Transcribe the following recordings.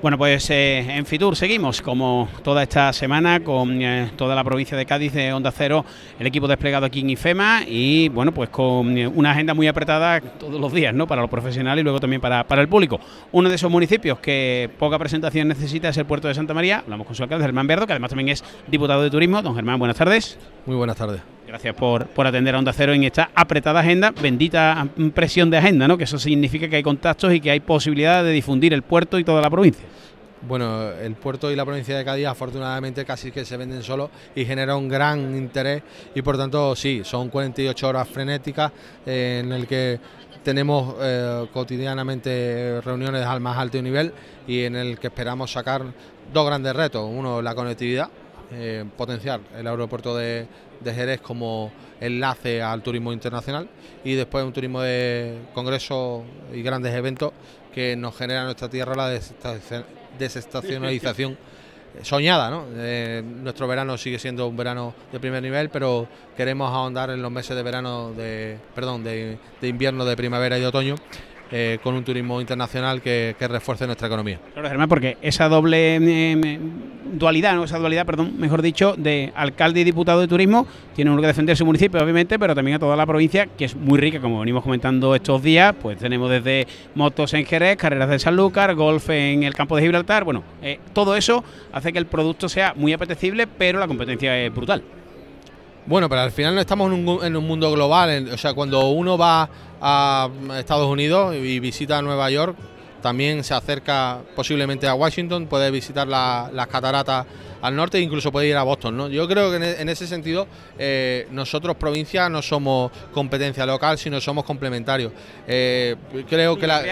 Bueno, pues eh, en Fitur seguimos como toda esta semana con eh, toda la provincia de Cádiz de Onda Cero, el equipo desplegado aquí en IFEMA y bueno, pues con eh, una agenda muy apretada todos los días, ¿no? Para los profesionales y luego también para, para el público. Uno de esos municipios que poca presentación necesita es el puerto de Santa María. Hablamos con su alcalde, Germán Verdo, que además también es diputado de turismo. Don Germán, buenas tardes. Muy buenas tardes. Gracias por, por atender a Onda Cero en esta apretada agenda, bendita presión de agenda, ¿no? Que eso significa que hay contactos y que hay posibilidad de difundir el puerto y toda la provincia. Bueno, el puerto y la provincia de Cádiz afortunadamente casi que se venden solos y genera un gran interés y por tanto sí, son 48 horas frenéticas en el que tenemos eh, cotidianamente reuniones al más alto nivel y en el que esperamos sacar dos grandes retos. Uno, la conectividad, eh, potenciar el aeropuerto de, de, Jerez como enlace al turismo internacional y después un turismo de congresos y grandes eventos que nos genera en nuestra tierra la desestacionalización soñada, ¿no? Eh, nuestro verano sigue siendo un verano de primer nivel, pero queremos ahondar en los meses de verano, de, perdón, de, de invierno, de primavera y de otoño eh, con un turismo internacional que, que, refuerce nuestra economía. Claro, Germán, porque esa doble eh, dualidad, ¿no? esa dualidad, perdón, mejor dicho, de alcalde y diputado de turismo, tiene uno que defender su municipio, obviamente, pero también a toda la provincia, que es muy rica, como venimos comentando estos días, pues tenemos desde motos en Jerez, carreras de Sanlúcar, golf en el campo de Gibraltar, bueno, eh, todo eso hace que el producto sea muy apetecible, pero la competencia es brutal. Bueno, pero al final no estamos en un, en un mundo global. o sea, cuando uno va a Estados Unidos y visita Nueva York, también se acerca posiblemente a Washington, puede visitar la, las cataratas al norte e incluso puede ir a Boston. ¿no? Yo creo que en, en ese sentido eh, nosotros provincia no somos competencia local, sino somos complementarios. Eh, creo que la,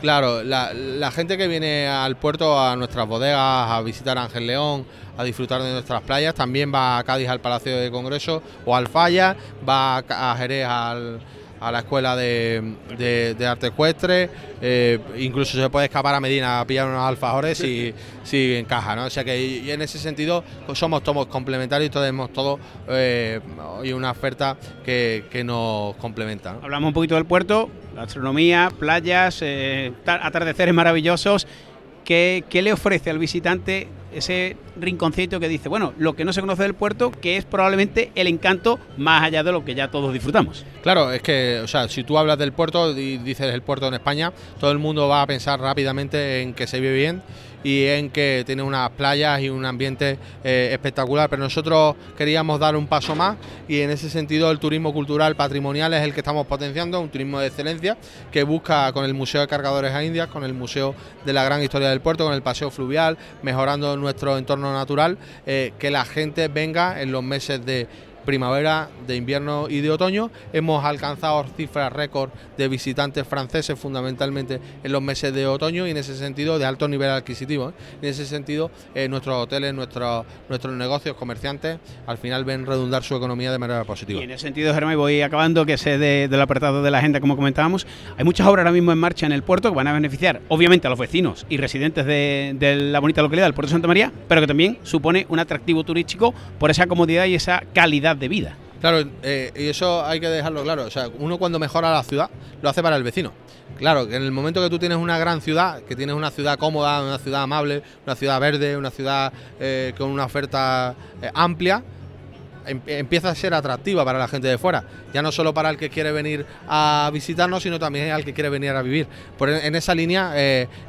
claro, la, la, gente que viene al puerto, a nuestras bodegas, a visitar Ángel León, a disfrutar de nuestras playas, también va a Cádiz al Palacio de Congreso o al Falla, va a Jerez al a la escuela de, de, de arte ecuestre, eh, incluso se puede escapar a Medina a pillar unos alfajores si, si encaja, ¿no? O sea que y en ese sentido somos todos complementarios y tenemos todo eh, una oferta que, que nos complementa. Hablamos un poquito del puerto, la astronomía, playas, eh, atardeceres maravillosos. ¿Qué, ¿Qué le ofrece al visitante ese rinconcito que dice, bueno, lo que no se conoce del puerto, que es probablemente el encanto más allá de lo que ya todos disfrutamos. Claro, es que, o sea, si tú hablas del puerto y dices el puerto en España, todo el mundo va a pensar rápidamente en que se vive bien y en que tiene unas playas y un ambiente eh, espectacular, pero nosotros queríamos dar un paso más y en ese sentido el turismo cultural patrimonial es el que estamos potenciando, un turismo de excelencia que busca con el Museo de Cargadores a Indias, con el Museo de la Gran Historia del Puerto, con el Paseo Fluvial, mejorando nuestro entorno natural, eh, que la gente venga en los meses de primavera, de invierno y de otoño. Hemos alcanzado cifras récord de visitantes franceses fundamentalmente en los meses de otoño y en ese sentido de alto nivel adquisitivo. ¿eh? En ese sentido, eh, nuestros hoteles, nuestros, nuestros negocios, comerciantes, al final ven redundar su economía de manera positiva. Y en ese sentido, Germán, voy acabando, que sé de, del apartado de la agenda, como comentábamos, hay muchas obras ahora mismo en marcha en el puerto que van a beneficiar, obviamente, a los vecinos y residentes de, de la bonita localidad del puerto de Santa María, pero que también supone un atractivo turístico por esa comodidad y esa calidad de vida. Claro, eh, y eso hay que dejarlo claro. O sea, uno cuando mejora la ciudad lo hace para el vecino. Claro, que en el momento que tú tienes una gran ciudad, que tienes una ciudad cómoda, una ciudad amable, una ciudad verde, una ciudad eh, con una oferta eh, amplia, em, empieza a ser atractiva para la gente de fuera. Ya no solo para el que quiere venir a visitarnos, sino también al que quiere venir a vivir. Por en esa línea,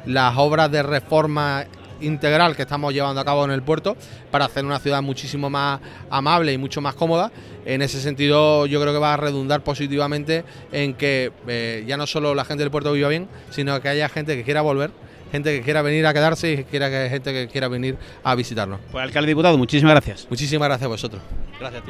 las obras de reforma integral que estamos llevando a cabo en el puerto para hacer una ciudad muchísimo más amable y mucho más cómoda. En ese sentido yo creo que va a redundar positivamente en que eh, ya no solo la gente del puerto viva bien, sino que haya gente que quiera volver gente que quiera venir a quedarse y quiera que gente que quiera venir a visitarnos. Pues alcalde diputado, muchísimas gracias. Muchísimas gracias a vosotros. Gracias.